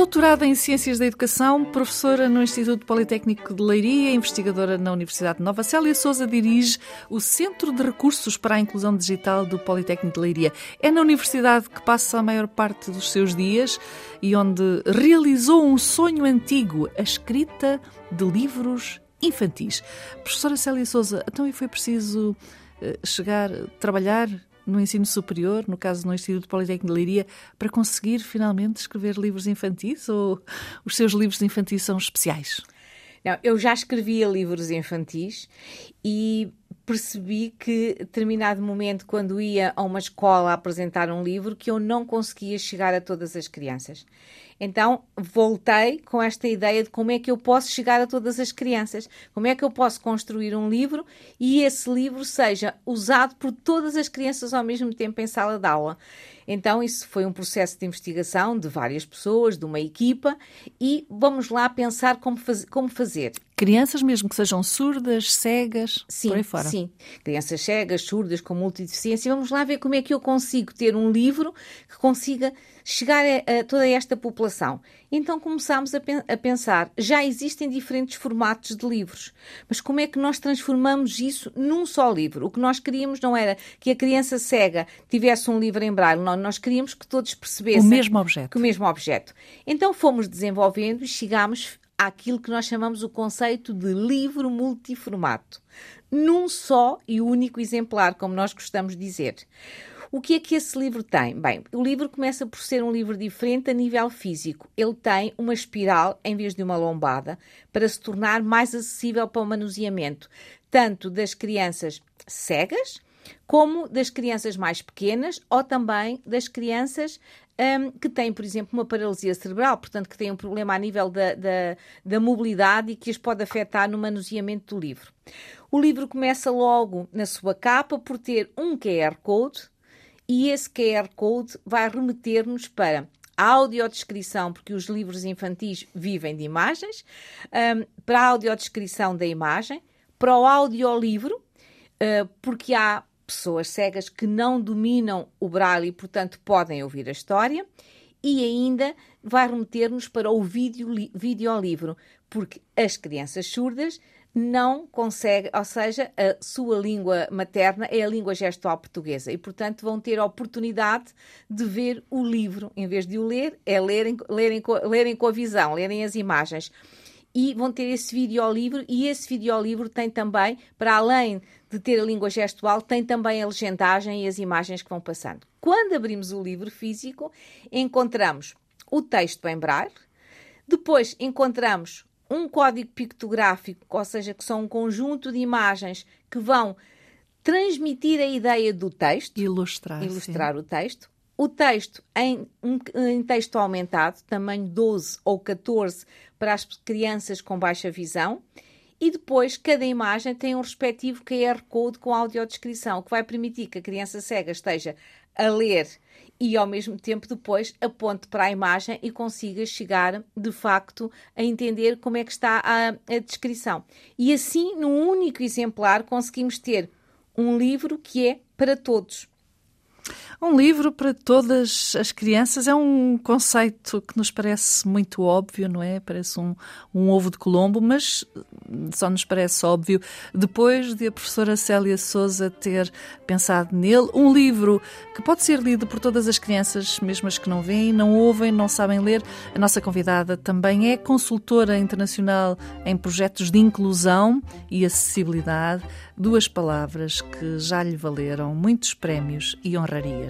Doutorada em Ciências da Educação, professora no Instituto Politécnico de Leiria, investigadora na Universidade de Nova Célia, Souza dirige o Centro de Recursos para a Inclusão Digital do Politécnico de Leiria. É na universidade que passa a maior parte dos seus dias e onde realizou um sonho antigo, a escrita de livros infantis. Professora Célia Souza, então e foi preciso eh, chegar, trabalhar no ensino superior, no caso no Instituto Politécnico de Leiria, para conseguir finalmente escrever livros infantis ou os seus livros infantis são especiais? Não, eu já escrevia livros infantis e percebi que, determinado momento, quando ia a uma escola apresentar um livro, que eu não conseguia chegar a todas as crianças. Então voltei com esta ideia de como é que eu posso chegar a todas as crianças, como é que eu posso construir um livro e esse livro seja usado por todas as crianças ao mesmo tempo em sala de aula. Então, isso foi um processo de investigação de várias pessoas, de uma equipa, e vamos lá pensar como, faz, como fazer. Crianças mesmo que sejam surdas, cegas, sim, por aí fora. Sim, crianças cegas, surdas, com multideficiência. Vamos lá ver como é que eu consigo ter um livro que consiga chegar a, a toda esta população. Então começámos a, pen a, pensar, já existem diferentes formatos de livros, mas como é que nós transformamos isso num só livro? O que nós queríamos não era que a criança cega tivesse um livro em braille, não, nós queríamos que todos percebessem... O mesmo objeto. o mesmo objeto. Então fomos desenvolvendo e chegámos àquilo que nós chamamos o conceito de livro multiformato, num só e único exemplar, como nós gostamos de dizer. O que é que esse livro tem? Bem, o livro começa por ser um livro diferente a nível físico. Ele tem uma espiral em vez de uma lombada para se tornar mais acessível para o manuseamento, tanto das crianças cegas como das crianças mais pequenas ou também das crianças um, que têm, por exemplo, uma paralisia cerebral, portanto, que têm um problema a nível da, da, da mobilidade e que as pode afetar no manuseamento do livro. O livro começa logo na sua capa por ter um QR Code e esse QR Code vai remeter-nos para a audiodescrição, porque os livros infantis vivem de imagens, um, para a audiodescrição da imagem, para o audiolivro, uh, porque há pessoas cegas que não dominam o braille e, portanto, podem ouvir a história, e ainda vai remeter-nos para o videolivro, porque as crianças surdas não consegue, ou seja, a sua língua materna é a língua gestual portuguesa. E, portanto, vão ter a oportunidade de ver o livro, em vez de o ler, é lerem, lerem, lerem com a visão, lerem as imagens. E vão ter esse videolivro, e esse videolivro tem também, para além de ter a língua gestual, tem também a legendagem e as imagens que vão passando. Quando abrimos o livro físico, encontramos o texto em braille, depois encontramos um código pictográfico, ou seja, que são um conjunto de imagens que vão transmitir a ideia do texto, ilustrar, ilustrar o texto. O texto em, em texto aumentado, tamanho 12 ou 14 para as crianças com baixa visão. E depois, cada imagem tem um respectivo QR Code com audiodescrição, que vai permitir que a criança cega esteja a ler e ao mesmo tempo depois aponte para a imagem e consiga chegar de facto a entender como é que está a, a descrição. E assim, num único exemplar, conseguimos ter um livro que é para todos. Um livro para todas as crianças é um conceito que nos parece muito óbvio, não é? Parece um, um ovo de Colombo, mas só nos parece óbvio depois de a professora Célia Souza ter pensado nele. Um livro que pode ser lido por todas as crianças, mesmo as que não veem, não ouvem, não sabem ler. A nossa convidada também é consultora internacional em projetos de inclusão e acessibilidade, duas palavras que já lhe valeram muitos prémios e honrarias.